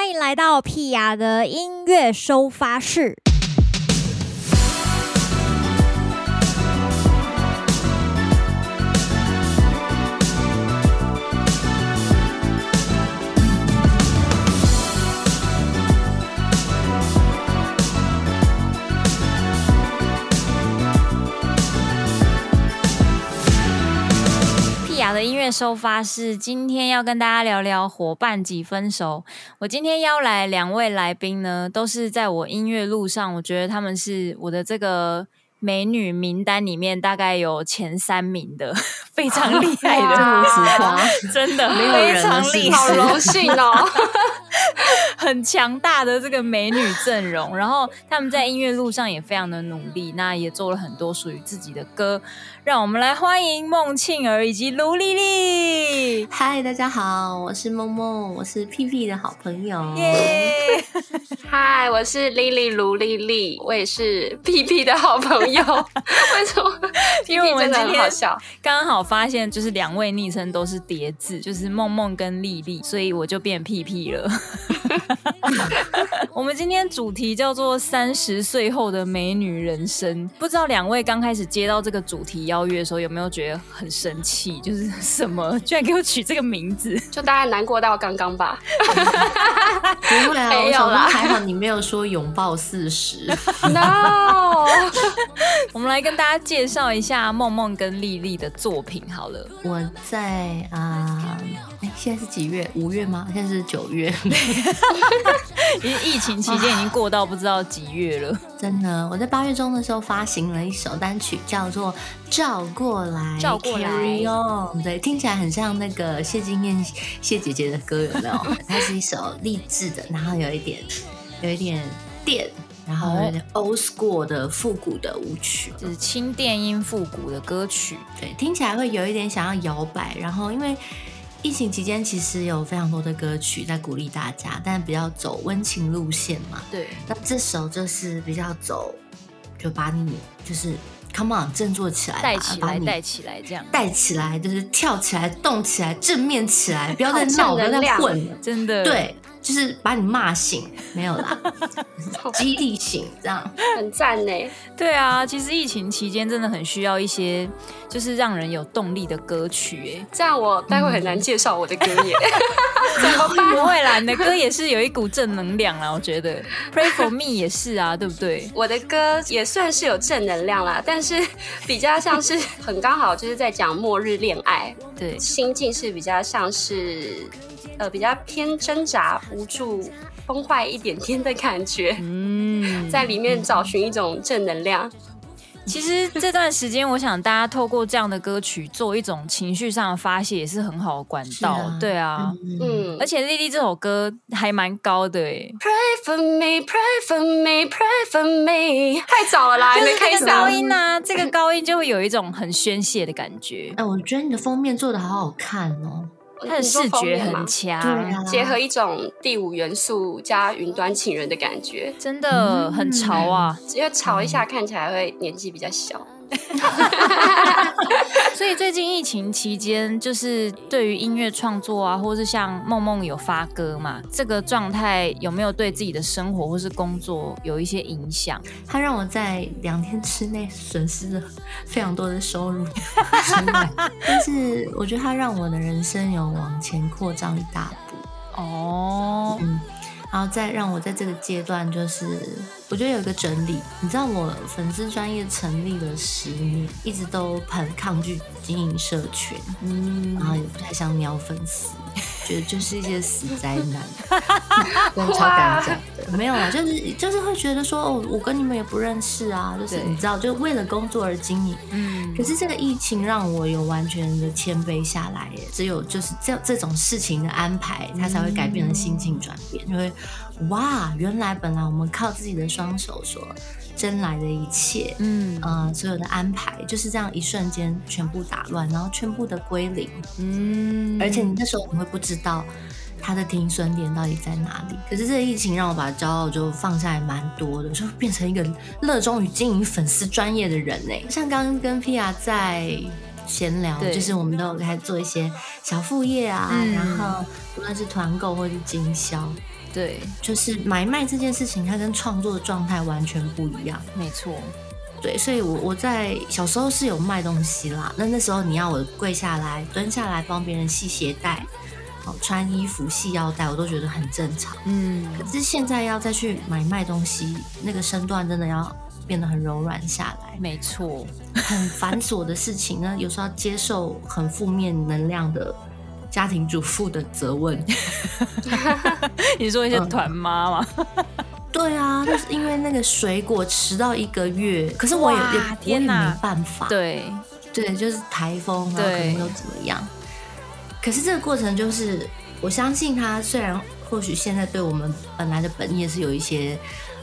欢迎来到屁雅的音乐收发室。的音乐收发室，今天要跟大家聊聊伙伴几分熟。我今天邀来两位来宾呢，都是在我音乐路上，我觉得他们是我的这个美女名单里面大概有前三名的，非常厉害的，真的非常厉害，好荣幸哦，很强大的这个美女阵容。然后他们在音乐路上也非常的努力，那也做了很多属于自己的歌。让我们来欢迎孟庆儿以及卢丽丽。嗨，大家好，我是梦梦，我是屁屁的好朋友。耶！嗨，我是丽丽卢丽丽，我也是屁屁的好朋友。为什么？因为我们今天刚好发现，就是两位昵称都是叠字，就是梦梦跟丽丽，所以我就变屁屁了。我们今天主题叫做三十岁后的美女人生，不知道两位刚开始接到这个主题邀约的时候，有没有觉得很生气？就是什么，居然给我取这个名字，就大概难过到刚刚吧。不会啊，没有啦，还好你没有说拥抱四十。No，我们来跟大家介绍一下梦梦跟丽丽的作品好了。我在啊。哎，现在是几月？五月吗？现在是九月。因 为疫情期间已经过到不知道几月了。真的，我在八月中的时候发行了一首单曲，叫做《照过来》。照过来哦，对，听起来很像那个谢金燕谢姐姐的歌，有没有？它是一首励志的，然后有一点有一点电，然后有点 old school 的复古的舞曲，就是轻电音复古的歌曲。对，听起来会有一点想要摇摆，然后因为。疫情期间其实有非常多的歌曲在鼓励大家，但比较走温情路线嘛。对，那这首就是比较走，就把你就是 come on 振作起来，带起来，带起来，这样带起来就是跳起来，动起来，正面起来，不要再闹，不要再混了，真的。对。就是把你骂醒，没有啦，激励醒，这样很赞呢。对啊，其实疫情期间真的很需要一些，就是让人有动力的歌曲。哎，这样我待会很难介绍我的歌耶。嗯、怎么办？不会啦，你的歌也是有一股正能量啦，我觉得。Pray for me 也是啊，对不对？我的歌也算是有正能量啦，但是比较像是很刚好就是在讲末日恋爱，对，心境是比较像是。呃，比较偏挣扎、无助、崩坏一点点的感觉，嗯，在里面找寻一种正能量。其实这段时间，我想大家透过这样的歌曲做一种情绪上的发泄，也是很好的管道。啊对啊，嗯，而且丽丽这首歌还蛮高的哎。Pray for me, pray for me, pray for me。太早了啦，还没开始高音啊，这个高音就会有一种很宣泄的感觉。哎，我觉得你的封面做的好好看哦。它的视觉很强，结合一种第五元素加云端情人的感觉，真的很潮啊！因为潮一下看起来会年纪比较小。所以最近疫情期间，就是对于音乐创作啊，或是像梦梦有发歌嘛，这个状态有没有对自己的生活或是工作有一些影响？它让我在两天之内损失了非常多的收入，但是我觉得它让我的人生有往前扩张一大步。哦，嗯。然后再让我在这个阶段，就是我觉得有一个整理。你知道，我粉丝专业成立了十年，一直都很抗拒经营社群，嗯，然后也不太想鸟粉丝。觉得就是一些死宅男，跟超敢讲的，没有啊，就是就是会觉得说，哦，我跟你们也不认识啊，就是你知道，就为了工作而经营，嗯。可是这个疫情让我有完全的谦卑下来耶，只有就是这这种事情的安排，它才会改变了心境转变，就会哇，原来本来我们靠自己的双手所争来的一切，嗯呃，所有的安排就是这样一瞬间全部打乱，然后全部的归零，嗯，而且你那时候你会不知道他的停损点到底在哪里。可是这个疫情让我把骄傲就放下来蛮多的，就变成一个热衷于经营粉丝专业的人呢。像刚刚跟 Pia 在闲聊，就是我们都有开始做一些小副业啊，嗯、然后不论是团购或是经销。对，就是买卖这件事情，它跟创作的状态完全不一样。没错，对，所以我我在小时候是有卖东西啦。那那时候你要我跪下来、蹲下来帮别人系鞋带、穿衣服、系腰带，我都觉得很正常。嗯，可是现在要再去买卖东西，那个身段真的要变得很柔软下来。没错，很繁琐的事情呢，有时候要接受很负面能量的。家庭主妇的责问，你说一些团妈吗？嗯？对啊，就是因为那个水果迟到一个月，可是我也也我也没办法。对对，就是台风，然后可能又怎么样？可是这个过程就是，我相信他虽然或许现在对我们本来的本业是有一些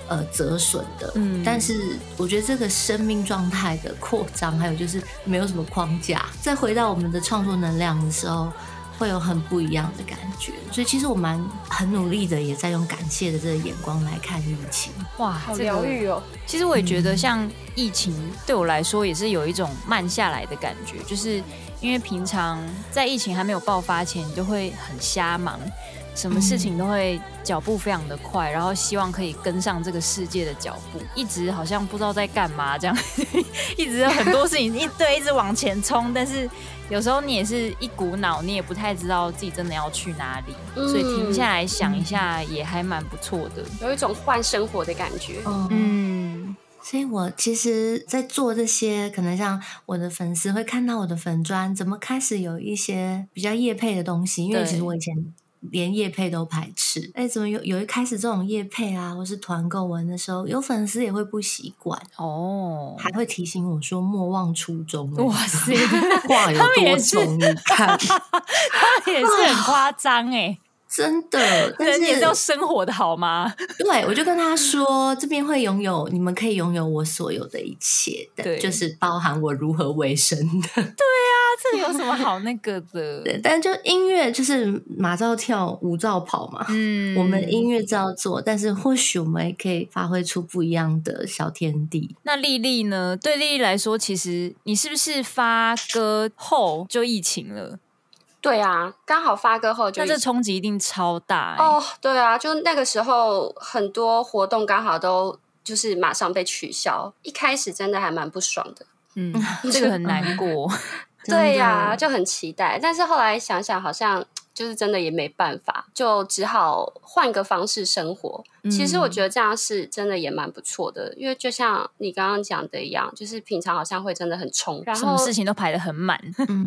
呃折损的，嗯，但是我觉得这个生命状态的扩张，还有就是没有什么框架，再回到我们的创作能量的时候。会有很不一样的感觉，所以其实我蛮很努力的，也在用感谢的这个眼光来看疫情。哇，好疗愈哦！其实我也觉得，像疫情对我来说，也是有一种慢下来的感觉，就是因为平常在疫情还没有爆发前，你就会很瞎忙。什么事情都会脚步非常的快，然后希望可以跟上这个世界的脚步，一直好像不知道在干嘛这样，一直有很多事情一对一直往前冲，但是有时候你也是一股脑，你也不太知道自己真的要去哪里，嗯、所以停下来想一下也还蛮不错的，有一种换生活的感觉。嗯，所以我其实，在做这些，可能像我的粉丝会看到我的粉砖怎么开始有一些比较业配的东西，因为其实我以前。连叶配都排斥，哎，怎么有有一开始这种叶配啊，或是团购文的时候，有粉丝也会不习惯哦，还会提醒我说莫忘初衷。哇塞，话有多重？你看，他们也是很夸张哎。真的，但 是人也是要生活的好吗？对，我就跟他说，这边会拥有，你们可以拥有我所有的一切的，对，就是包含我如何为生的。对啊，这有什么好那个的？对，但就音乐就是马照跳，舞照跑嘛。嗯，我们音乐照做，但是或许我们也可以发挥出不一样的小天地。那丽丽呢？对丽丽来说，其实你是不是发歌后就疫情了？对啊，刚好发歌后就，那这冲击一定超大哦、欸。Oh, 对啊，就那个时候很多活动刚好都就是马上被取消，一开始真的还蛮不爽的。嗯，这个很难过。对呀、啊，就很期待，但是后来想想好像。就是真的也没办法，就只好换个方式生活。嗯、其实我觉得这样是真的也蛮不错的，因为就像你刚刚讲的一样，就是平常好像会真的很冲，然后什么事情都排得很满。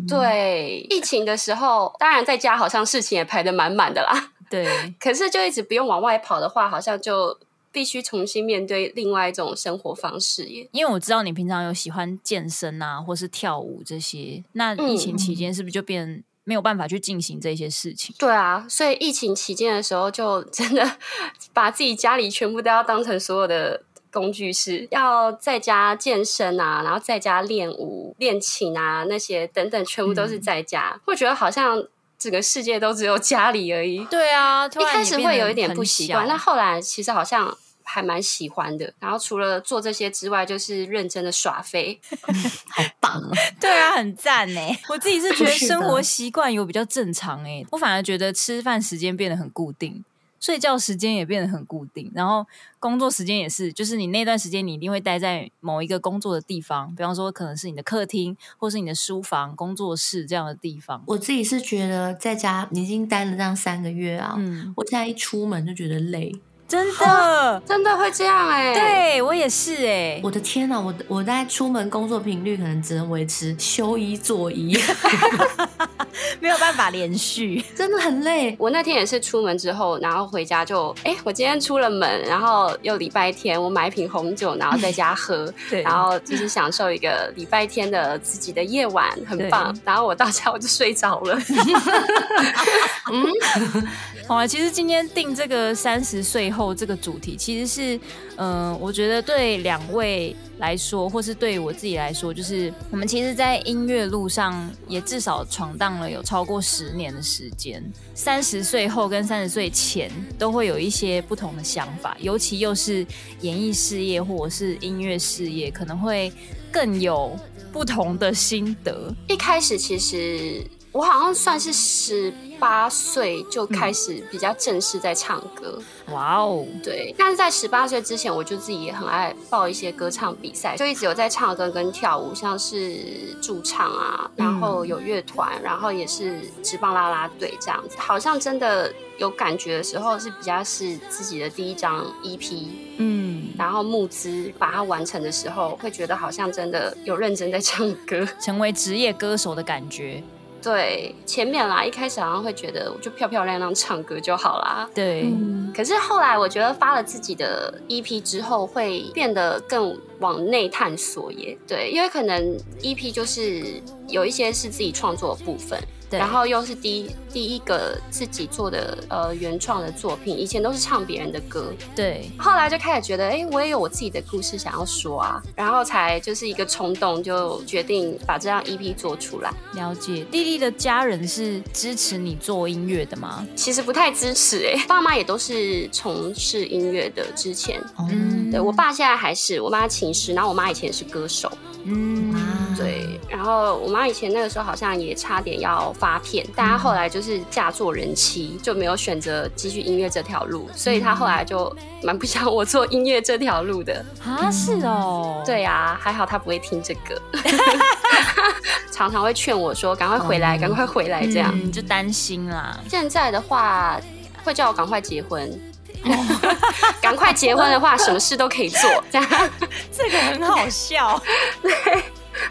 对，疫情的时候，当然在家好像事情也排得满满的啦。对，可是就一直不用往外跑的话，好像就必须重新面对另外一种生活方式耶。因为我知道你平常有喜欢健身啊，或是跳舞这些，那疫情期间是不是就变？没有办法去进行这些事情。对啊，所以疫情期间的时候，就真的 把自己家里全部都要当成所有的工具室，要在家健身啊，然后在家练舞、练琴啊，那些等等，全部都是在家。会、嗯、觉得好像整个世界都只有家里而已。对啊，一开始会有一点不习惯，那后来其实好像。还蛮喜欢的，然后除了做这些之外，就是认真的耍飞，好棒啊！对啊，很赞呢。我自己是觉得生活习惯有比较正常哎，我反而觉得吃饭时间变得很固定，睡觉时间也变得很固定，然后工作时间也是，就是你那段时间你一定会待在某一个工作的地方，比方说可能是你的客厅，或是你的书房、工作室这样的地方。我自己是觉得在家已经待了这样三个月啊，嗯，我现在一出门就觉得累。真的，真的会这样哎、欸！对我也是哎、欸！我的天哪，我我在出门工作频率可能只能维持休一做一，没有办法连续，真的很累。我那天也是出门之后，然后回家就哎，我今天出了门，然后又礼拜天，我买一瓶红酒，然后在家喝，对，然后就是享受一个礼拜天的自己的夜晚，很棒。然后我到家我就睡着了。嗯，好啊，其实今天定这个三十岁后。后这个主题其实是，嗯、我觉得对两位来说，或是对我自己来说，就是我们其实，在音乐路上也至少闯荡了有超过十年的时间。三十岁后跟三十岁前都会有一些不同的想法，尤其又是演艺事业或者是音乐事业，可能会更有不同的心得。一开始其实。我好像算是十八岁就开始比较正式在唱歌。哇哦，对。但是在十八岁之前，我就自己也很爱报一些歌唱比赛，就一直有在唱歌跟跳舞，像是驻唱啊，然后有乐团，然后也是职棒啦啦队这样子。好像真的有感觉的时候，是比较是自己的第一张 EP，嗯，然后募资把它完成的时候，会觉得好像真的有认真在唱歌，成为职业歌手的感觉。对，前面啦，一开始好像会觉得我就漂漂亮亮唱歌就好啦。对、嗯，可是后来我觉得发了自己的 EP 之后，会变得更往内探索耶。对，因为可能 EP 就是有一些是自己创作的部分。然后又是第一第一个自己做的呃原创的作品，以前都是唱别人的歌，对。后来就开始觉得，哎，我也有我自己的故事想要说啊，然后才就是一个冲动，就决定把这张 EP 做出来。了解，弟弟的家人是支持你做音乐的吗？其实不太支持，哎，爸妈也都是从事音乐的，之前，嗯，对我爸现在还是，我妈琴师，然后我妈以前是歌手。嗯，对。然后我妈以前那个时候好像也差点要发片，但他后来就是嫁做人妻，就没有选择继续音乐这条路，所以他后来就蛮不想我做音乐这条路的。啊，是哦。对啊，还好他不会听这个，常常会劝我说：“赶快回来，赶快回来。”这样、嗯、就担心啦。现在的话，会叫我赶快结婚。赶快结婚的话，什么事都可以做，这样 这个很好笑。对，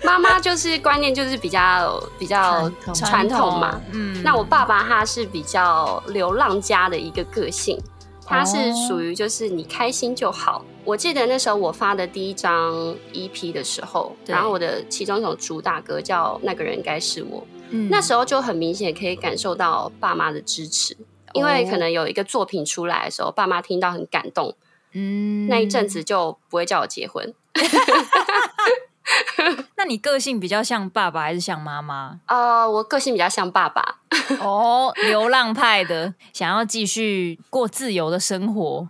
妈妈就是观念就是比较比较传统嘛。嗯，那我爸爸他是比较流浪家的一个个性，他是属于就是你开心就好。我记得那时候我发的第一张 EP 的时候，然后我的其中一首主打歌叫《那个人该是我》，嗯，那时候就很明显可以感受到爸妈的支持。因为可能有一个作品出来的时候，爸妈听到很感动，嗯，那一阵子就不会叫我结婚。那你个性比较像爸爸还是像妈妈？呃，我个性比较像爸爸。哦，流浪派的，想要继续过自由的生活。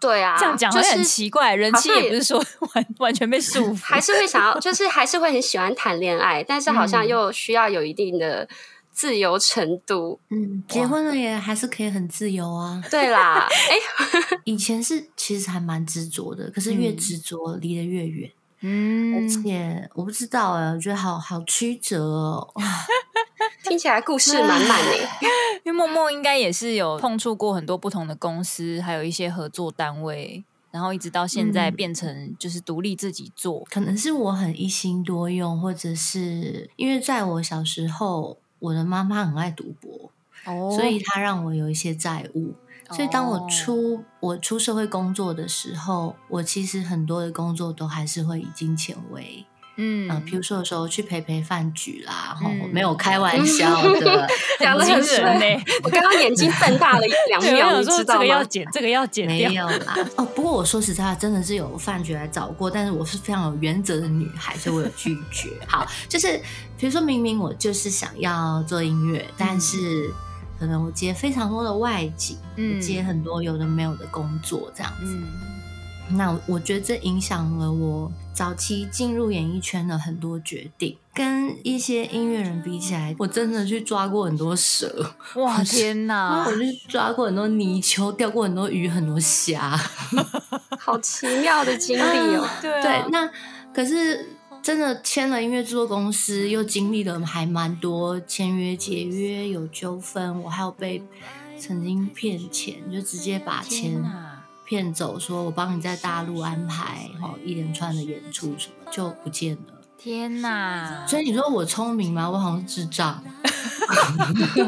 对啊，这样讲会很奇怪，就是、人气也不是说完完全被束缚，还是会想要，就是还是会很喜欢谈恋爱，但是好像又需要有一定的。自由程度，嗯，结婚了也还是可以很自由啊。对啦，哎、欸，以前是其实还蛮执着的，可是越执着离得越远。嗯，而且我不知道哎，我觉得好好曲折哦。听起来故事满满的，因为默默应该也是有碰触过很多不同的公司，还有一些合作单位，然后一直到现在变成就是独立自己做。可能是我很一心多用，或者是因为在我小时候。我的妈妈很爱赌博，oh. 所以她让我有一些债务。Oh. 所以当我出我出社会工作的时候，我其实很多的工作都还是会以金钱为。嗯，比如说有时候去陪陪饭局啦，嗯、没有开玩笑的，讲的很准呢。我刚刚眼睛瞪大了一两秒，你知道吗？这个要剪，这个要剪掉。没有啦。哦，不过我说实在话，真的是有饭局来找过，但是我是非常有原则的女孩，所以我有拒绝。好，就是比如说明明我就是想要做音乐，但是可能我接非常多的外景，嗯，接很多有的没有的工作这样子。嗯那我觉得这影响了我早期进入演艺圈的很多决定，跟一些音乐人比起来，我真的去抓过很多蛇，哇天哪！我去抓过很多泥鳅，钓过很多鱼，很多虾，好奇妙的经历哦。对、啊、对，那可是真的签了音乐制作公司，又经历了还蛮多签约、解约有纠纷，我还有被曾经骗钱，就直接把钱。骗走，说我帮你在大陆安排好一连串的演出，什么就不见了。天哪！所以你说我聪明吗？我好像是智障。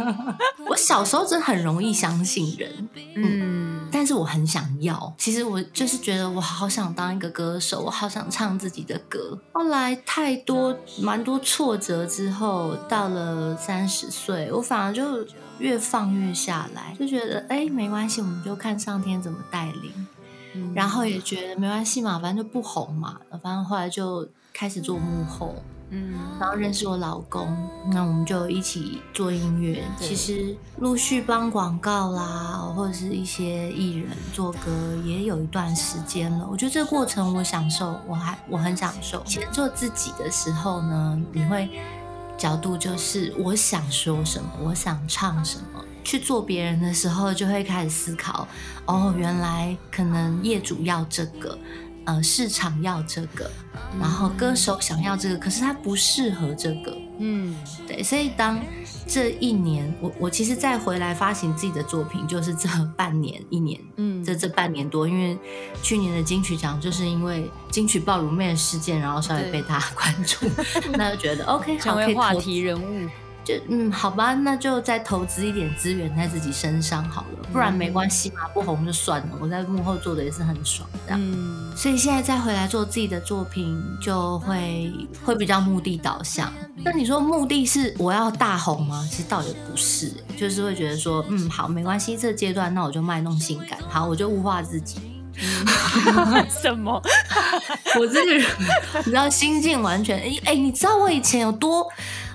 我小时候真的很容易相信人，嗯，但是我很想要。其实我就是觉得我好想当一个歌手，我好想唱自己的歌。后来太多蛮多挫折之后，到了三十岁，我反而就。越放越下来，就觉得哎，没关系，我们就看上天怎么带领。嗯，然后也觉得没关系嘛，反正就不红嘛。反正后来就开始做幕后，嗯，然后认识我老公，那我们就一起做音乐。其实陆续帮广告啦，或者是一些艺人做歌，也有一段时间了。我觉得这个过程我享受，我还我很享受。以前做自己的时候呢，你会。角度就是我想说什么，我想唱什么。去做别人的时候，就会开始思考，哦，原来可能业主要这个。呃，市场要这个，然后歌手想要这个，可是他不适合这个。嗯，对，所以当这一年，我我其实再回来发行自己的作品，就是这半年一年，嗯，这这半年多，因为去年的金曲奖就是因为金曲爆乳妹的事件，然后稍微被大家关注，那就觉得 OK，成为话题人物。就嗯，好吧，那就再投资一点资源在自己身上好了，不然没关系嘛，不红就算了。我在幕后做的也是很爽，这样。嗯，所以现在再回来做自己的作品，就会会比较目的导向。那你说目的是我要大红吗？其实倒也不是，就是会觉得说，嗯，好，没关系，这阶段那我就卖弄性感，好，我就物化自己。什么？我这个人，你知道心境完全哎哎，你知道我以前有多？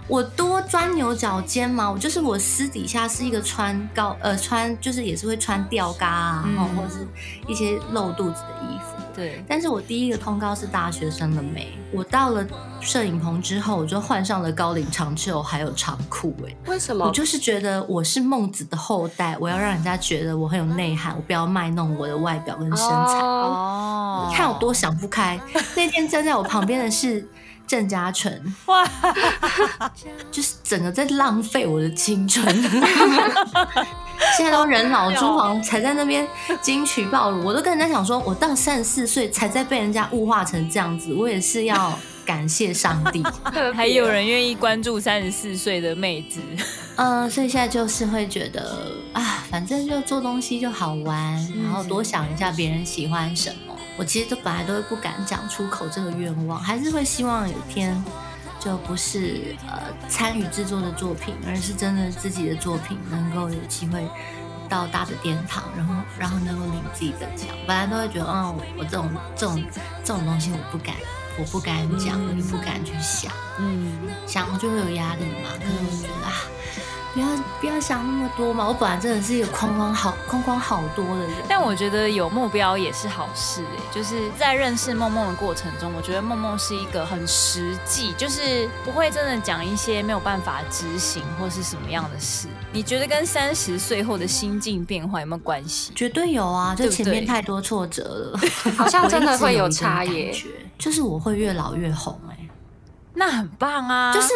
我多钻牛角尖吗？我就是我私底下是一个穿高呃穿就是也是会穿吊嘎啊，然后、嗯、或者是一些露肚子的衣服。对，但是我第一个通告是大学生的美。我到了摄影棚之后，我就换上了高领长袖还有长裤。哎，为什么？我就是觉得我是孟子的后代，我要让人家觉得我很有内涵，我不要卖弄我的外表跟身材。哦，你看我多想不开。那天站在我旁边的是。郑嘉纯，哇，就是整个在浪费我的青春。现在都人老珠黄，才在那边金曲爆乳，我都跟人家讲说，我到三十四岁才在被人家物化成这样子，我也是要感谢上帝。还有人愿意关注三十四岁的妹子，嗯，所以现在就是会觉得啊，反正就做东西就好玩，然后多想一下别人喜欢什么。我其实都本来都不敢讲出口这个愿望，还是会希望有一天就不是呃参与制作的作品，而是真的自己的作品能够有机会到大的殿堂，然后然后能够领自己的奖。本来都会觉得，嗯，我这种这种这种东西我不敢，我不敢讲，我也不敢去想，嗯，想了就会有压力嘛。可是我觉得啊。不要不要想那么多嘛！我本来真的是一个框框好框框好多的人，但我觉得有目标也是好事哎。就是在认识梦梦的过程中，我觉得梦梦是一个很实际，就是不会真的讲一些没有办法执行或是什么样的事。你觉得跟三十岁后的心境变化有没有关系？绝对有啊！就前面太多挫折了，对对好像真的会有差异。就是我会越老越红哎，那很棒啊！就是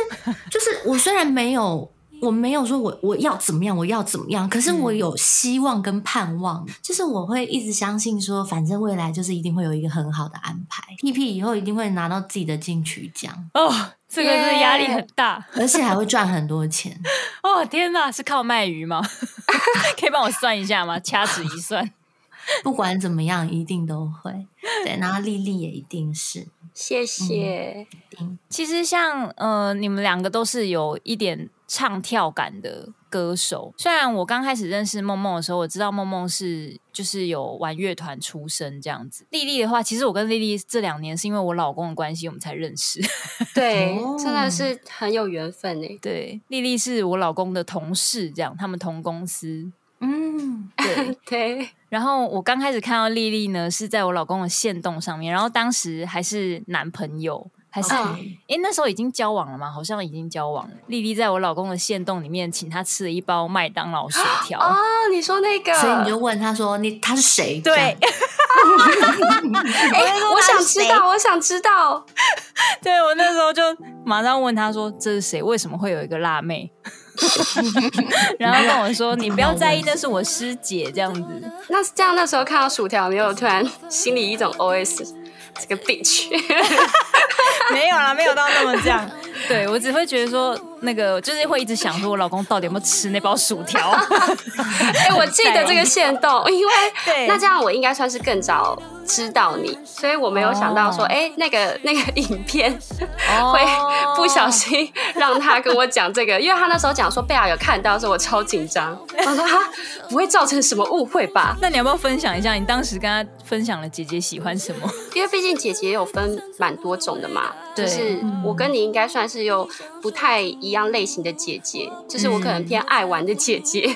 就是我虽然没有。我没有说我我要怎么样，我要怎么样，可是我有希望跟盼望，嗯、就是我会一直相信说，反正未来就是一定会有一个很好的安排。屁屁以后一定会拿到自己的金曲奖哦，这个是压力很大，而且还会赚很多钱 哦！天哪，是靠卖鱼吗？可以帮我算一下吗？掐指一算，不管怎么样，一定都会对。然后丽丽也一定是，谢谢。嗯、其实像呃，你们两个都是有一点。唱跳感的歌手，虽然我刚开始认识梦梦的时候，我知道梦梦是就是有玩乐团出身这样子。丽丽的话，其实我跟丽丽这两年是因为我老公的关系，我们才认识。对，真的是很有缘分诶。对，丽丽是我老公的同事，这样他们同公司。嗯，对 对。然后我刚开始看到丽丽呢，是在我老公的线动上面，然后当时还是男朋友。还是哎 Okay.、欸，那时候已经交往了吗？好像已经交往了。丽丽在我老公的线洞里面，请他吃了一包麦当劳薯条。哦，你说那个，所以你就问他说：“你他是谁？”对，哎、欸，我想知道，我想知道。对，我那时候就马上问他说：“这是谁？为什么会有一个辣妹？” 然后跟我说：“你不要在意，那是我师姐。”这样子。那这样那时候看到薯条，没有突然心里一种 OS。这个 bitch，没有啦，没有到那么这样。对，我只会觉得说，那个就是会一直想说，我老公到底有没有吃那包薯条？哎、欸，我记得这个线动，因为对那这样我应该算是更早知道你，所以我没有想到说，哎、oh. 欸，那个那个影片 会不小心让他跟我讲这个，因为他那时候讲说贝尔有看到，说我超紧张。我说哈，不会造成什么误会吧？那你要不要分享一下，你当时跟他分享了姐姐喜欢什么？因为毕竟姐姐有分蛮多种的嘛，对就是我跟你应该算是有不太一样类型的姐姐，就是我可能偏爱玩的姐姐，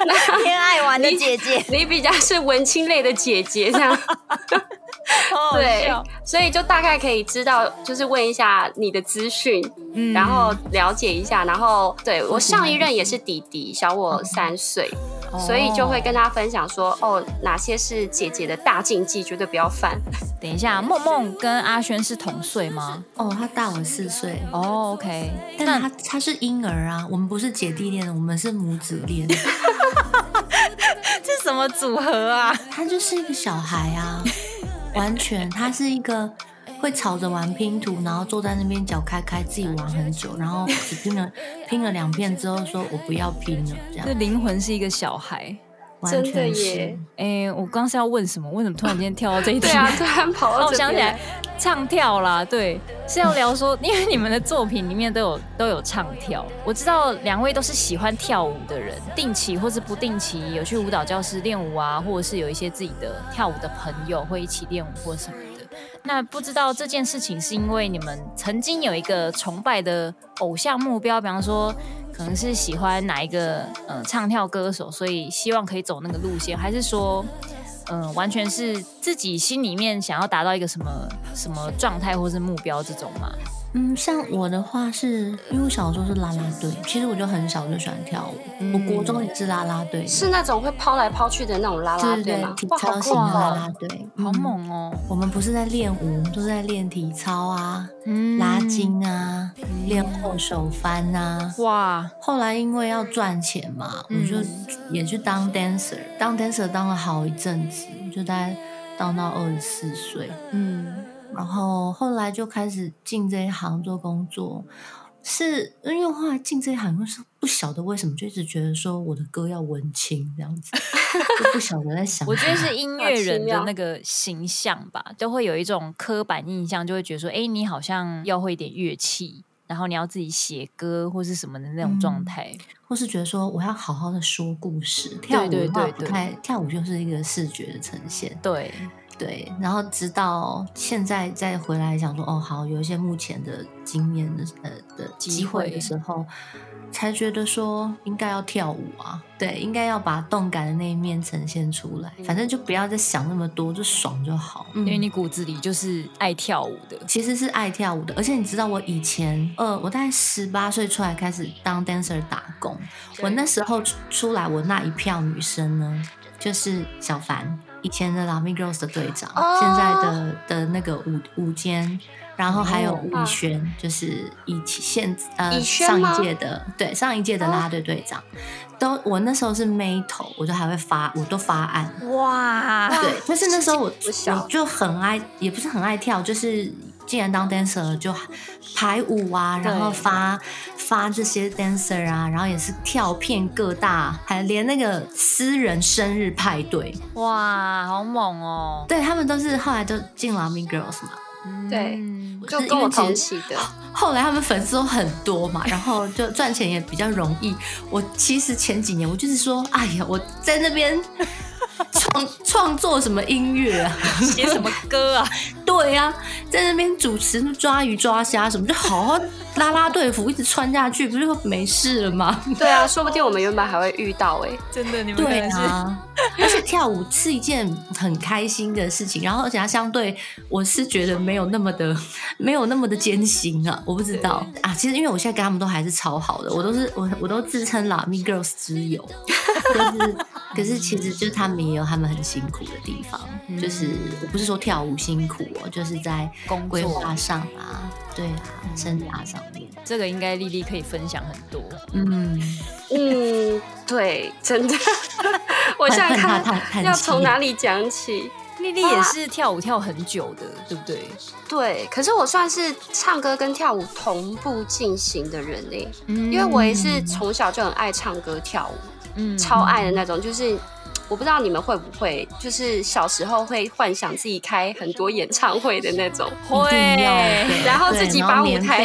偏爱玩的姐姐，你比较是文青类的姐姐这样。对，所以就大概可以知道，就是问一下你的资讯，嗯，然后了解一下，然后对，我上一任也是弟弟，小我三岁，嗯，所以就会跟他分享说，哦，哪些是姐姐的大禁忌，绝对不要犯。等一下，梦梦跟阿轩是同岁吗？哦，他大我四岁。哦，OK，但他他是婴儿啊，我们不是姐弟恋，我们是母子恋。这什么组合啊？他就是一个小孩啊。完全，他是一个会吵着玩拼图，然后坐在那边脚开开自己玩很久，然后只拼了拼了两片之后说：“我不要拼了。”这样，这灵魂是一个小孩，完全是。哎，我刚是要问什么？为什么突然间跳到这一题？对啊，突然跑到 这。我想起来，唱跳啦，对，是要聊说，因为你们的作品里面都有都有唱跳。我知道两位都是喜欢跳舞的人，定期或是不定期有去舞蹈教室练舞啊，或者是有一些自己的跳舞的朋友会一起练舞或什么的。那不知道这件事情是因为你们曾经有一个崇拜的偶像目标，比方说可能是喜欢哪一个呃唱跳歌手，所以希望可以走那个路线，还是说？嗯，完全是自己心里面想要达到一个什么什么状态或是目标这种吗。嗯，像我的话是，因为我小时候是啦啦队，其实我就很小就喜欢跳舞。嗯、我国中也是啦啦队，是那种会抛来抛去的那种啦啦队吗？体操型的啦啦队，好猛哦、嗯！我们不是在练舞，我们都是在练体操啊，嗯、拉筋啊，练、嗯、后手翻啊。哇！后来因为要赚钱嘛，我就也去当 dancer，当 dancer 当了好一阵子，就大概当到二十四岁。嗯。然后后来就开始进这一行做工作，是因为后来进这一行，又是不晓得为什么，就一直觉得说我的歌要文青这样子，就不晓得在想。我觉得是音乐人的那个形象吧，都会有一种刻板印象，就会觉得说，哎，你好像要会一点乐器，然后你要自己写歌或是什么的那种状态，嗯、或是觉得说我要好好的说故事。跳舞的话不太，跳舞就是一个视觉的呈现，对。对，然后直到现在再回来想说，哦，好，有一些目前的经验的呃的机会的时候，才觉得说应该要跳舞啊，对，应该要把动感的那一面呈现出来。反正就不要再想那么多，就爽就好。因为你骨子里就是爱跳舞的，其实是爱跳舞的。而且你知道，我以前呃，我大概十八岁出来开始当 dancer 打工，我那时候出来，我那一票女生呢，就是小凡。以前的 Lamy Girls 的队长，oh. 现在的的那个舞舞监，然后还有吴以轩，就是以前现呃上一届的对上一届的啦啦队队长，oh. 都我那时候是妹头，我就还会发，我都发案哇对，但是那时候我我就很爱，也不是很爱跳，就是。既然当 dancer 就排舞啊，然后发发这些 dancer 啊，然后也是跳遍各大，还连那个私人生日派对，哇，好猛哦！对，他们都是后来都进 Lamy Girls 嘛，对，就跟我同期的。后来他们粉丝都很多嘛，然后就赚钱也比较容易。我其实前几年我就是说，哎呀，我在那边。创创作什么音乐啊？写什么歌啊？对呀、啊，在那边主持抓鱼抓虾什么，就好好拉拉队服，一直穿下去，不就没事了吗？对啊，说不定我们原本还会遇到哎、欸，真的，你们对啊。而且跳舞是一件很开心的事情，然后而且它相对，我是觉得没有那么的，没有那么的艰辛啊。我不知道啊，其实因为我现在跟他们都还是超好的，我都是我我都自称啦，Me Girls 之友，就是可是其实就是他们也有他们很辛苦的地方，嗯、就是我不是说跳舞辛苦哦，就是在规划上啊，对啊，生涯上面，这个应该丽丽可以分享很多。嗯。嗯，对，真的，我现在看要从哪里讲起。丽丽也是跳舞跳很久的，对不对？对，可是我算是唱歌跟跳舞同步进行的人呢，嗯，因为我也是从小就很爱唱歌跳舞。嗯，超爱的那种，就是我不知道你们会不会，就是小时候会幻想自己开很多演唱会的那种，会，然后自己把舞台，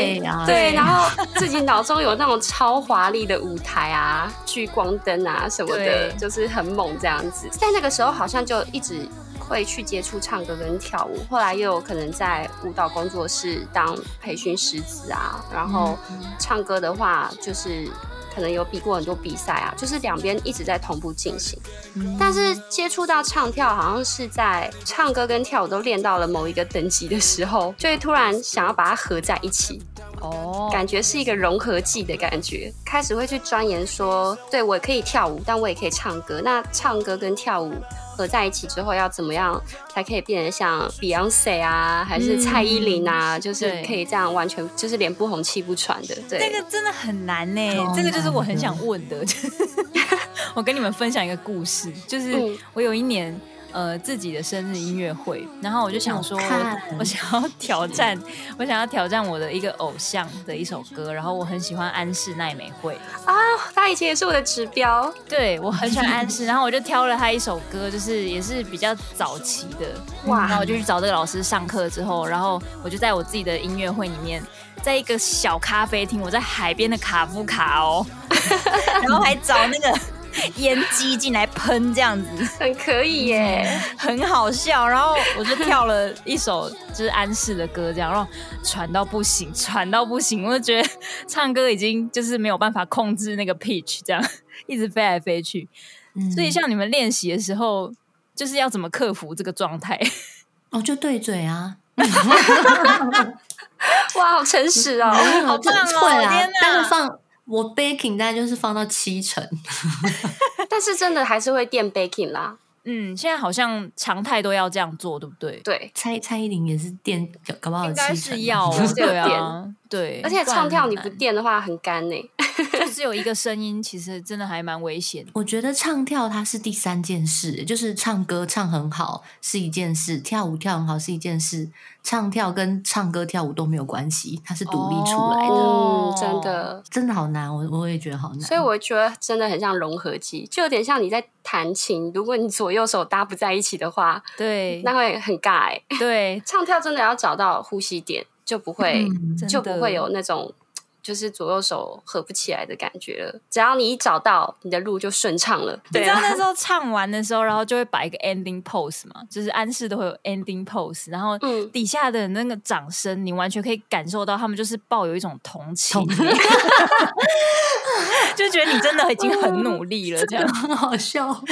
对，然后自己脑中有那种超华丽的舞台啊，聚光灯啊什么的，就是很猛这样子。在那个时候，好像就一直会去接触唱歌跟跳舞，后来又有可能在舞蹈工作室当培训师资啊，然后唱歌的话就是。可能有比过很多比赛啊，就是两边一直在同步进行。但是接触到唱跳，好像是在唱歌跟跳舞都练到了某一个等级的时候，就会突然想要把它合在一起。哦，感觉是一个融合剂的感觉，开始会去钻研说，对，我可以跳舞，但我也可以唱歌。那唱歌跟跳舞合在一起之后，要怎么样才可以变得像 Beyonce 啊，还是蔡依林啊？嗯、就是可以这样完全就是脸不红气不喘的。对，这个真的很难呢。这个就是我很想问的。我跟你们分享一个故事，就是我有一年。呃，自己的生日音乐会，然后我就想说，我想要挑战，我想要挑战我的一个偶像的一首歌，然后我很喜欢安室奈美惠。啊，他以前也是我的指标，对，我很喜欢安室，然后我就挑了他一首歌，就是也是比较早期的，哇，然后我就去找这个老师上课之后，然后我就在我自己的音乐会里面，在一个小咖啡厅，我在海边的卡夫卡哦，然后还找那个。烟机进来喷这样子，很可以耶，很好笑。然后我就跳了一首就是安室的歌，这样，然后喘到不行，喘到不行，我就觉得唱歌已经就是没有办法控制那个 pitch，这样 一直飞来飞去。嗯、所以像你们练习的时候，就是要怎么克服这个状态？哦，就对嘴啊！哇，好诚实哦，好棒哦！会啊，但是放。我 baking 大概就是放到七成，但是真的还是会垫 baking 啦。嗯，现在好像常态都要这样做，对不对？对，蔡蔡依林也是垫，搞不好。应该是要 对啊，对。而且唱跳你不垫的话很干呢、欸。就只有一个声音，其实真的还蛮危险。我觉得唱跳它是第三件事，就是唱歌唱很好是一件事，跳舞跳很好是一件事。唱跳跟唱歌跳舞都没有关系，它是独立出来的。哦、真的，真的好难，我我也觉得好难。所以我觉得真的很像融合技，就有点像你在弹琴，如果你左右手搭不在一起的话，对，那会很尬、欸。对，唱跳真的要找到呼吸点，就不会、嗯、就不会有那种。就是左右手合不起来的感觉了。只要你一找到，你的路就顺畅了。你知道那时候唱完的时候，然后就会摆一个 ending pose 嘛，就是安室都会有 ending pose，然后底下的那个掌声，你完全可以感受到他们就是抱有一种同情，就觉得你真的已经很努力了，这样 很好笑，很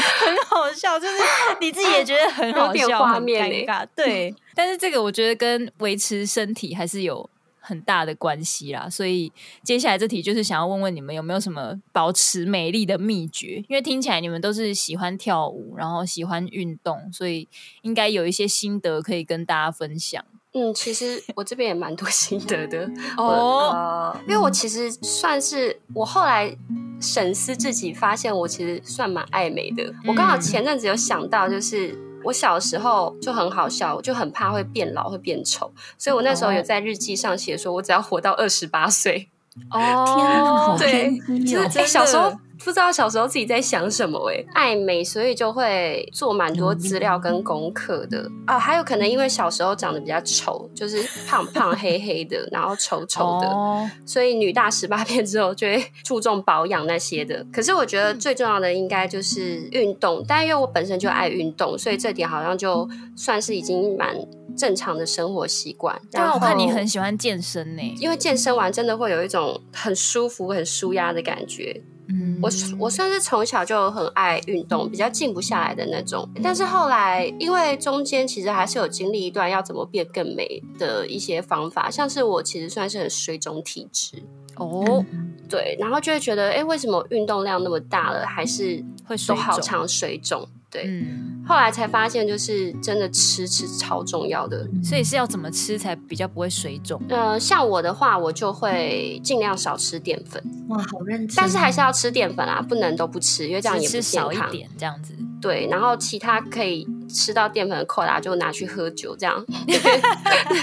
好笑，就是你自己也觉得很好笑，很尴尬。对，但是这个我觉得跟维持身体还是有。很大的关系啦，所以接下来这题就是想要问问你们有没有什么保持美丽的秘诀？因为听起来你们都是喜欢跳舞，然后喜欢运动，所以应该有一些心得可以跟大家分享。嗯，其实我这边也蛮多心得的哦、呃，因为我其实算是我后来审视自己，发现我其实算蛮爱美的。我刚好前阵子有想到，就是。我小时候就很好笑，我就很怕会变老会变丑，所以我那时候有在日记上写说，我只要活到二十八岁。哦，天啊，对，就是、欸、小时候。不知道小时候自己在想什么哎，爱美，所以就会做蛮多资料跟功课的啊。还有可能因为小时候长得比较丑，就是胖胖黑黑的，然后丑丑的，哦、所以女大十八变之后就会注重保养那些的。可是我觉得最重要的应该就是运动，但因为我本身就爱运动，所以这点好像就算是已经蛮正常的生活习惯。但我看你很喜欢健身呢，因为健身完真的会有一种很舒服、很舒压的感觉。嗯，我我算是从小就很爱运动，比较静不下来的那种。但是后来，因为中间其实还是有经历一段要怎么变更美的一些方法，像是我其实算是很水肿体质哦，对，然后就会觉得，哎，为什么运动量那么大了，还是会都好常水肿？对，嗯，后来才发现，就是真的吃吃超重要的，所以是要怎么吃才比较不会水肿？呃，像我的话，我就会尽量少吃淀粉。哇，好认真！但是还是要吃淀粉啊，不能都不吃，因为这样也不健康。吃少一点这样子。对，然后其他可以吃到淀粉的扣打就拿去喝酒，这样。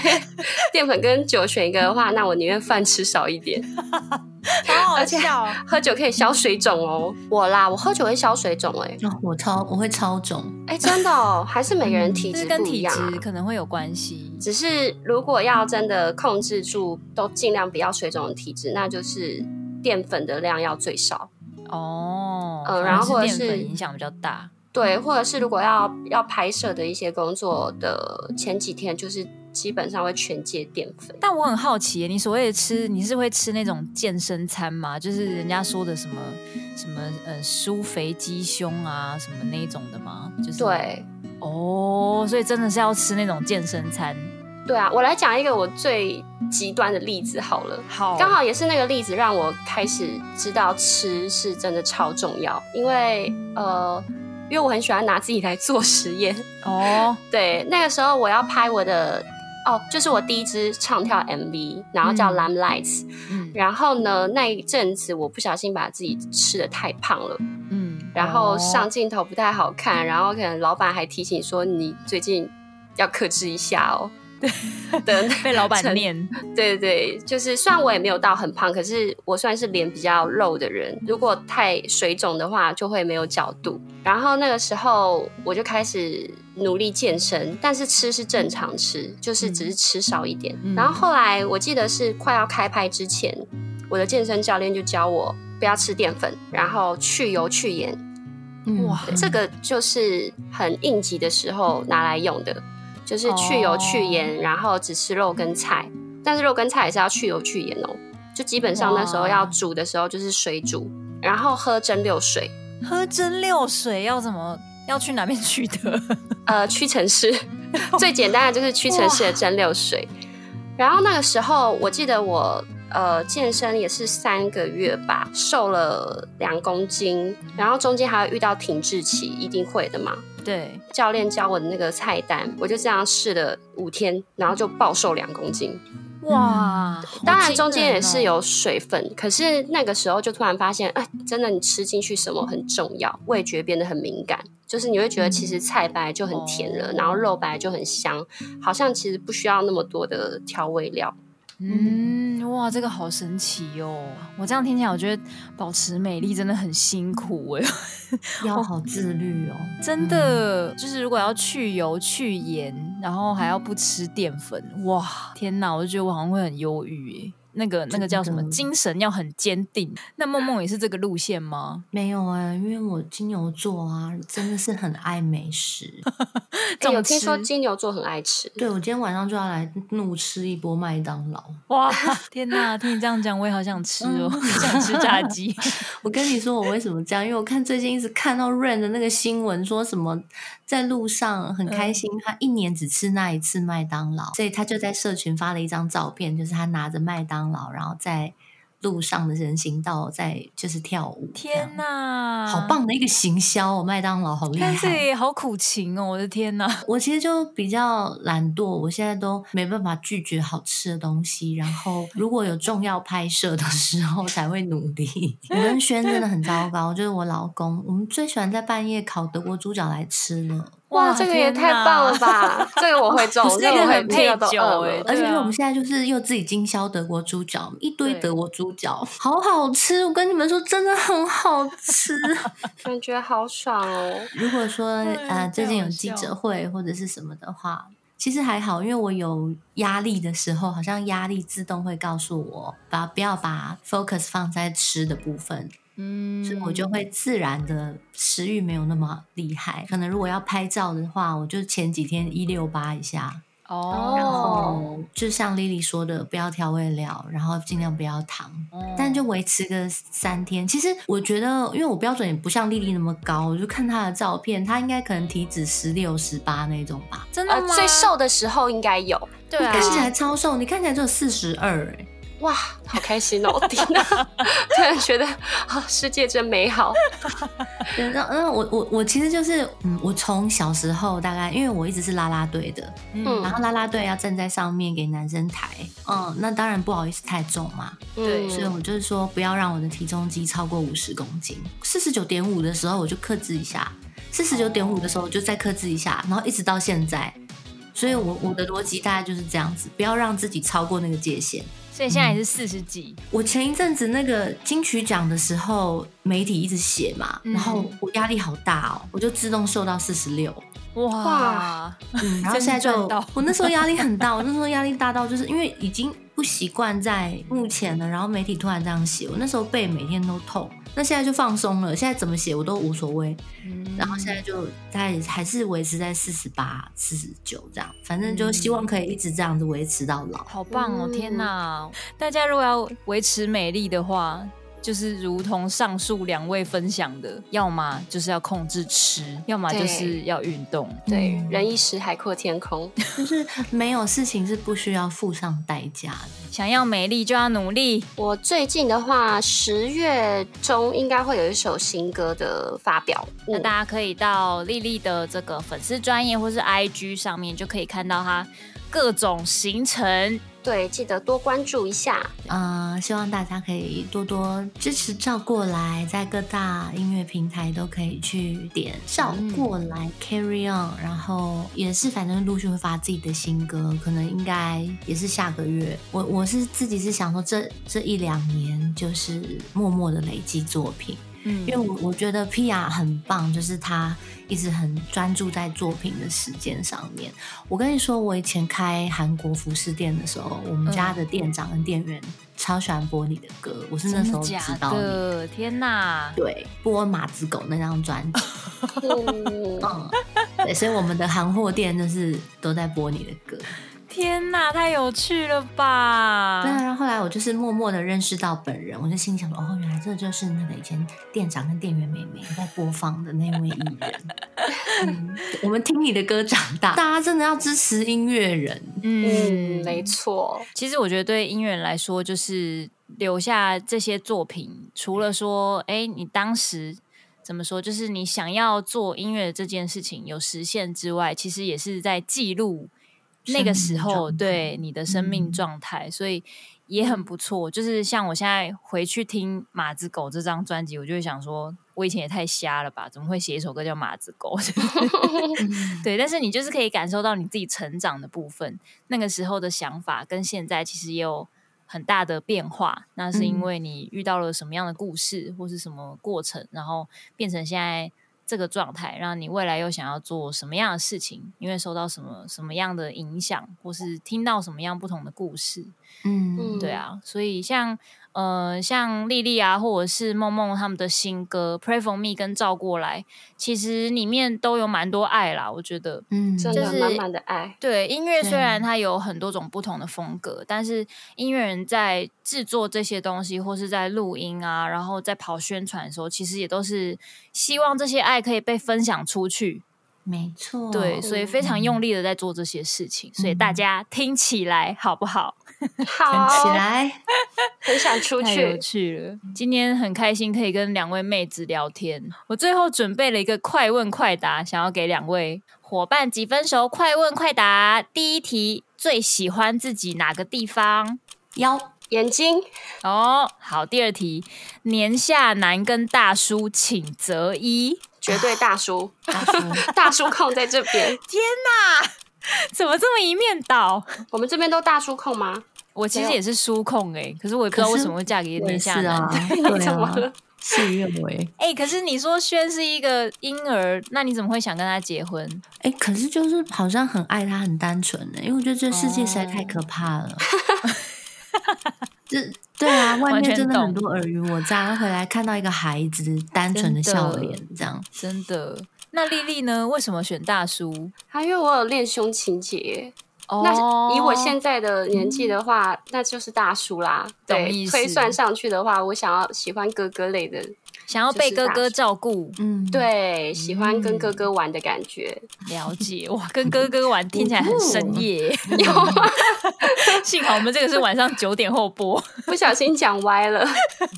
淀粉跟酒选一个的话，那我宁愿饭吃少一点。好好笑，喝酒可以消水肿哦。我啦，我喝酒会消水肿哎、哦。我超我会超肿哎，真的哦，还是每个人体质不一样、啊，嗯、跟体质可能会有关系。只是如果要真的控制住，都尽量不要水肿的体质，那就是淀粉的量要最少哦。嗯，然后或者是影响比较大。对，或者是如果要要拍摄的一些工作的前几天，就是基本上会全戒淀粉。但我很好奇，你所谓的吃，你是会吃那种健身餐吗？就是人家说的什么什么呃舒肥鸡胸啊什么那一种的吗？就是对，哦，所以真的是要吃那种健身餐。对啊，我来讲一个我最极端的例子好了。好，刚好也是那个例子让我开始知道吃是真的超重要，因为呃。因为我很喜欢拿自己来做实验。哦，oh. 对，那个时候我要拍我的哦，就是我第一支唱跳 MV，然后叫 Limelights，嗯，然后呢那一阵子我不小心把自己吃的太胖了，嗯，然后上镜头不太好看，然后可能老板还提醒说你最近要克制一下哦。对，被老板念。对对对，就是虽然我也没有到很胖，可是我算是脸比较肉的人。如果太水肿的话，就会没有角度。然后那个时候我就开始努力健身，但是吃是正常吃，就是只是吃少一点。嗯、然后后来我记得是快要开拍之前，我的健身教练就教我不要吃淀粉，然后去油去盐。哇，这个就是很应急的时候拿来用的。就是去油去盐，oh. 然后只吃肉跟菜，但是肉跟菜也是要去油去盐哦。就基本上那时候要煮的时候就是水煮，然后喝蒸馏水。喝蒸馏水要怎么？要去哪边取得？呃，屈臣氏最简单的就是屈臣氏的蒸馏水。然后那个时候我记得我呃健身也是三个月吧，瘦了两公斤，然后中间还会遇到停滞期，一定会的嘛。对，教练教我的那个菜单，我就这样试了五天，然后就暴瘦两公斤。哇！当然中间也是有水分，哦，可是那个时候就突然发现，哎，真的，你吃进去什么很重要，味觉变得很敏感，就是你会觉得其实菜本来就很甜了，嗯，然后肉本来就很香，好像其实不需要那么多的调味料。嗯，哇，这个好神奇哦！我这样听起来，我觉得保持美丽真的很辛苦哎，要好自律哦。真的，嗯、就是如果要去油去盐，然后还要不吃淀粉，哇，天哪！我就觉得我好像会很忧郁哎。那个那个叫什么？精神要很坚定。那梦梦也是这个路线吗？没有啊、欸，因为我金牛座啊，真的是很爱美食。欸、有听说金牛座很爱吃？对，我今天晚上就要来怒吃一波麦当劳。哇，天哪！听你这样讲，我也好想吃哦，嗯、想吃炸鸡。我跟你说，我为什么这样？因为我看最近一直看到 Rain 的那个新闻，说什么在路上很开心，他一年只吃那一次麦当劳，嗯、所以他就在社群发了一张照片，就是他拿着麦当劳。然后在路上的人行道，在就是跳舞。天哪，好棒的一个行销哦！麦当劳好厉害，对，好苦情哦！我的天哪，我其实就比较懒惰，我现在都没办法拒绝好吃的东西。然后如果有重要拍摄的时候，才会努力。我跟轩真的很糟糕，就是我老公，我们最喜欢在半夜烤德国猪脚来吃了。哇，这个也太棒了吧！这个我会做，这个很配酒哎。而且我们现在就是又自己经销德国猪脚，一堆德国猪脚，好好吃！我跟你们说，真的很好吃，感觉好爽哦。如果说呃最近有记者会或者是什么的话，其实还好，因为我有压力的时候，好像压力自动会告诉我，把不要把 focus 放在吃的部分。嗯，所以我就会自然的食欲没有那么厉害。可能如果要拍照的话，我就前几天一六八一下哦，然后就像 Lily 说的，不要调味料，然后尽量不要糖，哦、但就维持个三天。其实我觉得，因为我标准也不像 Lily 那么高，我就看她的照片，她应该可能体脂十六、十八那种吧。真的吗？呃、最瘦的时候应该有，对啊，看起来超瘦，你看起来只有四十二哎。哇，好开心哦！天哪，突然觉得啊，世界真美好。然后，然后我我我其实就是，嗯，我从小时候大概，因为我一直是啦啦队的，嗯，然后啦啦队要站在上面给男生抬，嗯，那当然不好意思太重嘛，对，所以我就是说不要让我的体重机超过五十公斤，四十九点五的时候我就克制一下，四十九点五的时候我就再克制一下，然后一直到现在，所以我我的逻辑大概就是这样子，不要让自己超过那个界限。所以现在也是四十几。我前一阵子那个金曲奖的时候，媒体一直写嘛，然后我压力好大哦，我就自动瘦到四十六。哇，嗯，然后现在就我那时候压力很大，我那时候压力大到就是因为已经不习惯在目前了，然后媒体突然这样写，我那时候背每天都痛。那现在就放松了，现在怎么写我都无所谓。嗯，然后现在就在还是维持在四十八、四十九这样，反正就希望可以一直这样子维持到老。好棒哦！天哪，大家如果要维持美丽的话。就是如同上述两位分享的，要么就是要控制吃，要么就是要运动。对，嗯、人一时海阔天空，就是没有事情是不需要付上代价的。想要美丽就要努力。我最近的话，十月中应该会有一首新歌的发表，嗯、那大家可以到丽丽的这个粉丝专业或是 IG 上面就可以看到她各种行程。对，记得多关注一下。嗯、呃，希望大家可以多多支持照过来，在各大音乐平台都可以去点照过来、嗯、Carry On，然后也是反正陆续会发自己的新歌，可能应该也是下个月。我我是自己是想说这，这这一两年就是默默的累积作品。嗯，因为我我觉得 Pia 很棒，就是他一直很专注在作品的时间上面。我跟你说，我以前开韩国服饰店的时候，我们家的店长跟店员超喜欢播你的歌，我是那时候知道你的。的天哪！对，播马子狗那张专辑。嗯，对，所以我们的韩货店就是都在播你的歌。天呐，太有趣了吧！对啊，然后后来我就是默默的认识到本人，我就心想说，哦，原来这就是那个以前店长跟店员妹妹在播放的那位艺人。嗯，我们听你的歌长大，大家真的要支持音乐人。嗯，没错。其实我觉得对音乐人来说，就是留下这些作品，除了说，哎，你当时怎么说，就是你想要做音乐这件事情有实现之外，其实也是在记录。那个时候，对你的生命状态，嗯、所以也很不错。就是像我现在回去听《马子狗》这张专辑，我就会想说，我以前也太瞎了吧？怎么会写一首歌叫《马子狗》？对，但是你就是可以感受到你自己成长的部分。那个时候的想法跟现在其实也有很大的变化。那是因为你遇到了什么样的故事，或是什么过程，然后变成现在。这个状态，让你未来又想要做什么样的事情？因为受到什么什么样的影响，或是听到什么样不同的故事？嗯，对啊，所以像。呃，像丽丽啊，或者是梦梦他们的新歌《Pray for Me》跟《照过来》，其实里面都有蛮多爱啦。我觉得，嗯，真的满满的爱。对，音乐虽然它有很多种不同的风格，但是音乐人在制作这些东西，或是在录音啊，然后在跑宣传的时候，其实也都是希望这些爱可以被分享出去。没错，对，所以非常用力的在做这些事情，嗯、所以大家听起来好不好？好，起来很想出去，太有趣了。今天很开心可以跟两位妹子聊天。我最后准备了一个快问快答，想要给两位伙伴几分熟。快问快答，第一题：最喜欢自己哪个地方？腰、眼睛。哦，好。第二题：年下男跟大叔，请择一。绝对大叔，大叔，大叔控在这边。天哪，怎么这么一面倒？我们这边都大叔控吗？我其实也是书控哎、欸，可是我也不知道为什么会嫁给年下男。是啊，怎么了？事与愿违。哎，可是你说轩是一个婴儿，那你怎么会想跟他结婚？哎、欸，可是就是好像很爱他，很单纯的，因为我觉得这世界实在太可怕了。这对啊，外面真的很多尔虞我诈，回来看到一个孩子单纯的笑脸，这样真的。那丽丽呢？为什么选大叔？还因为我有恋兄情结。哦，那以我现在的年纪的话，嗯、那就是大叔啦。对，推算上去的话，我想要喜欢哥哥类的。想要被哥哥照顾，嗯，对，喜欢跟哥哥玩的感觉。了解哇，跟哥哥玩听起来很深夜。有，幸好我们这个是晚上九点后播，不小心讲歪了。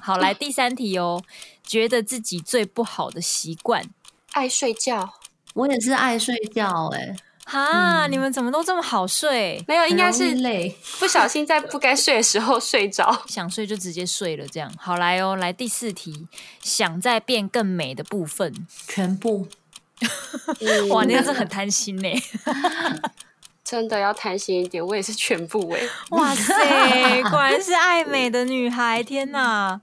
好，来第三题哦，觉得自己最不好的习惯，爱睡觉。我也是爱睡觉，哎。哈，嗯、你们怎么都这么好睡？没有，应该是累，不小心在不该睡的时候睡着，想睡就直接睡了。这样好来哦，来第四题，想再变更美的部分，全部。哇，你真是很贪心呢。真的要贪心一点，我也是全部哎、欸。哇塞，果然是爱 美的女孩！天哪，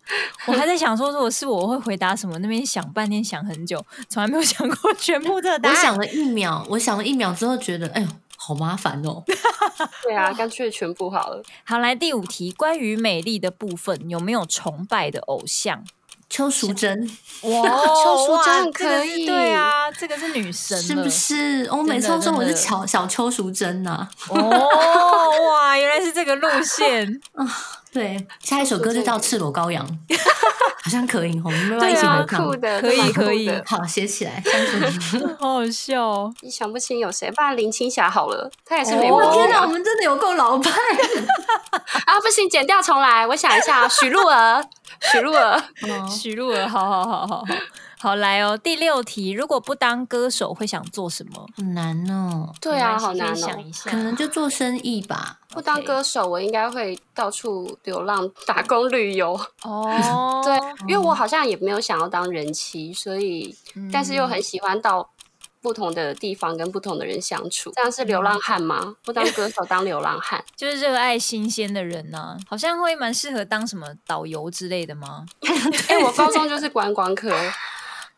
我还在想说，如果是我，我会回答什么？那边想半天，想很久，从来没有想过全部的答案。我想了一秒，我想了一秒之后，觉得哎呦，好麻烦哦。对啊，干脆全部好了。好，来第五题，关于美丽的部分，有没有崇拜的偶像？邱淑贞，哇，邱淑贞可以，这个、对啊，这个是女神，是不是？我每次都说我是小小邱淑贞呐。哦，哇，原来是这个路线啊！对，下一首歌就叫《赤裸羔羊》，好像可以，我们没有一起合唱，可以可以，好写起来，好好笑哦。你想不清有谁，不然林青霞好了，她也是美。我天哪，我们真的有够老派 啊！不行，剪掉重来，我想一下，许露儿。许露儿，许露儿，好好好好好，好来哦。第六题，如果不当歌手，会想做什么？很难哦。对啊，好难哦。想一下，可能就做生意吧。不当歌手，我应该会到处流浪、打工、旅游。哦，对，因为我好像也没有想要当人妻，所以，但是又很喜欢到。不同的地方跟不同的人相处，这样是流浪汉吗？不当歌手当流浪汉，就是热爱新鲜的人呢、啊，好像会蛮适合当什么导游之类的吗？哎、欸，我高中就是观光科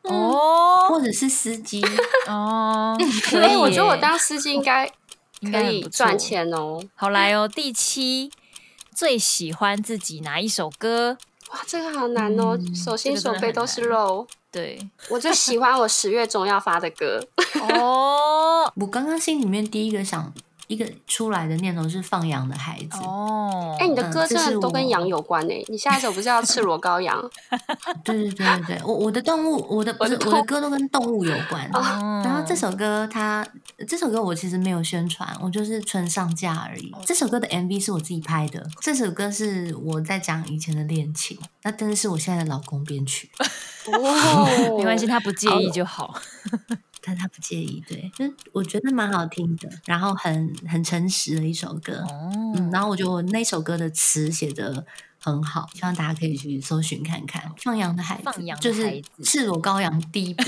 哦，或者是司机 哦。所以，我觉得我当司机应该可以赚钱哦。好来哦，第七，最喜欢自己哪一首歌？哇，这个好难哦，嗯、手心手背都是肉。对，我最喜欢我十月中要发的歌 哦。我刚刚心里面第一个想一个出来的念头是放羊的孩子哦。哎、欸，你的歌真的都跟羊有关哎。你下一首不是要赤裸羔羊？对对对对对，我我的动物，我的不是我的歌都跟动物有关。哦、然后这首歌它这首歌我其实没有宣传，我就是纯上架而已。这首歌的 MV 是我自己拍的。这首歌是我在讲以前的恋情，那真的是我现在的老公编曲。哇 没关系，他不介意就好。但他不介意，对，就我觉得蛮好听的，然后很很诚实的一首歌。哦，嗯，然后我觉得我那首歌的词写的很好，希望大家可以去搜寻看看。放羊的孩子，放羊就是赤裸羔羊第一部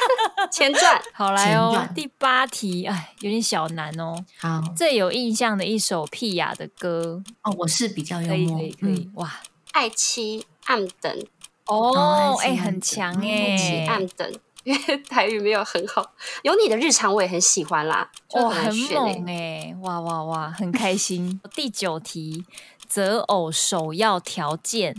前传。好来哦，第八题，哎，有点小难哦。好，最有印象的一首屁雅的歌哦，我是比较幽默，可以可以，可以、嗯、哇，爱妻暗等。哦，哎、欸，很强哎、欸，暗等，因为 台语没有很好。有你的日常我也很喜欢啦，哦，很猛哎、欸，哇哇哇，很开心。第九题，择偶首要条件，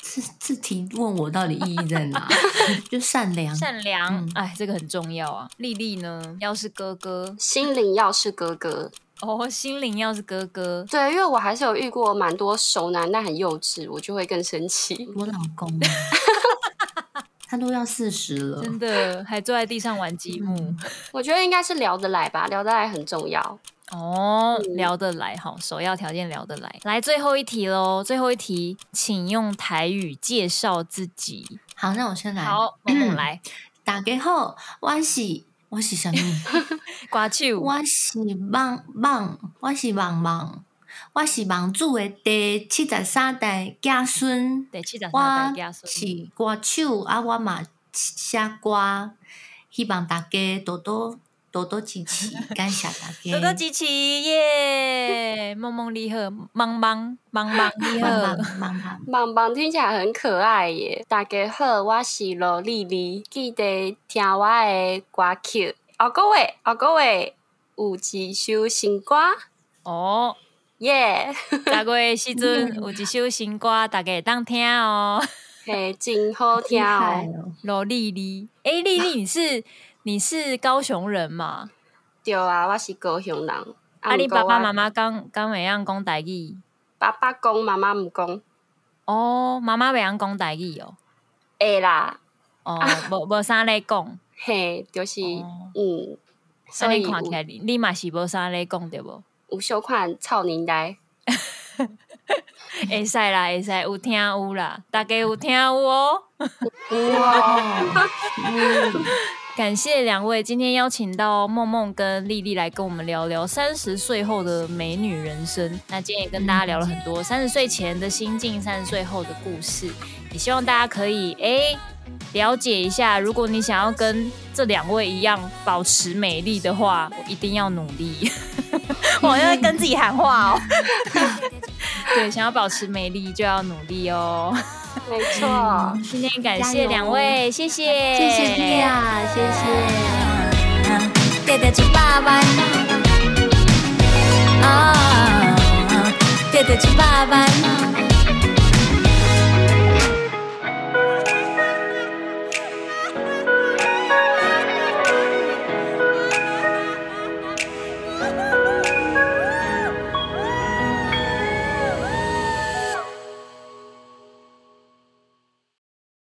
这这题问我到底意义在哪？就善良，善良，哎、嗯，这个很重要啊。丽丽呢？要是哥哥，心灵要是哥哥。哦，心灵要是哥哥，对，因为我还是有遇过蛮多熟男，但很幼稚，我就会更生气。我老公，他都要四十了，真的还坐在地上玩积木。嗯、我觉得应该是聊得来吧，聊得来很重要。哦，嗯、聊得来，好，首要条件聊得来。来，最后一题喽，最后一题，请用台语介绍自己。好，那我先来。好，我们来。大家好，我是。我是什么？歌手。我是棒棒，我是网网，我是网主的第七十三代家孙。第七十三代家孙。我是歌手啊，我嘛写歌，希望大家多多多多支持，感谢大家。多多支持耶！梦梦你好，茫茫茫茫你好，茫茫茫茫听起来很可爱耶。大家好，我是罗丽丽，记得听我的歌曲。后个月，后个月有一首新歌哦，耶！下个月时阵有一首新歌，大家会当听哦，嘿，真好听哦。罗丽丽，哎，丽丽，你是你是高雄人嘛？对啊，我是高雄人。啊，你爸爸妈妈讲讲会晓讲台语？爸爸讲，妈妈唔讲。哦，妈妈会晓讲台语哦？会啦。哦，无无啥咧讲。嘿，就是、哦、嗯，所以看起来你你嘛是无啥咧讲对无？有小款臭年代，会使啦，会使有听有啦，大家有听有哦。哇！感谢两位今天邀请到梦梦跟丽丽来跟我们聊聊三十岁后的美女人生。那今天也跟大家聊了很多三十岁前的心境，三十岁后的故事。也希望大家可以哎。欸了解一下，如果你想要跟这两位一样保持美丽的话，我一定要努力。我要跟自己喊话哦。对，想要保持美丽就要努力哦。没错，今天感谢两位，谢谢，谢谢蒂亚，谢谢。对得起爸爸，啊，对得起爸爸。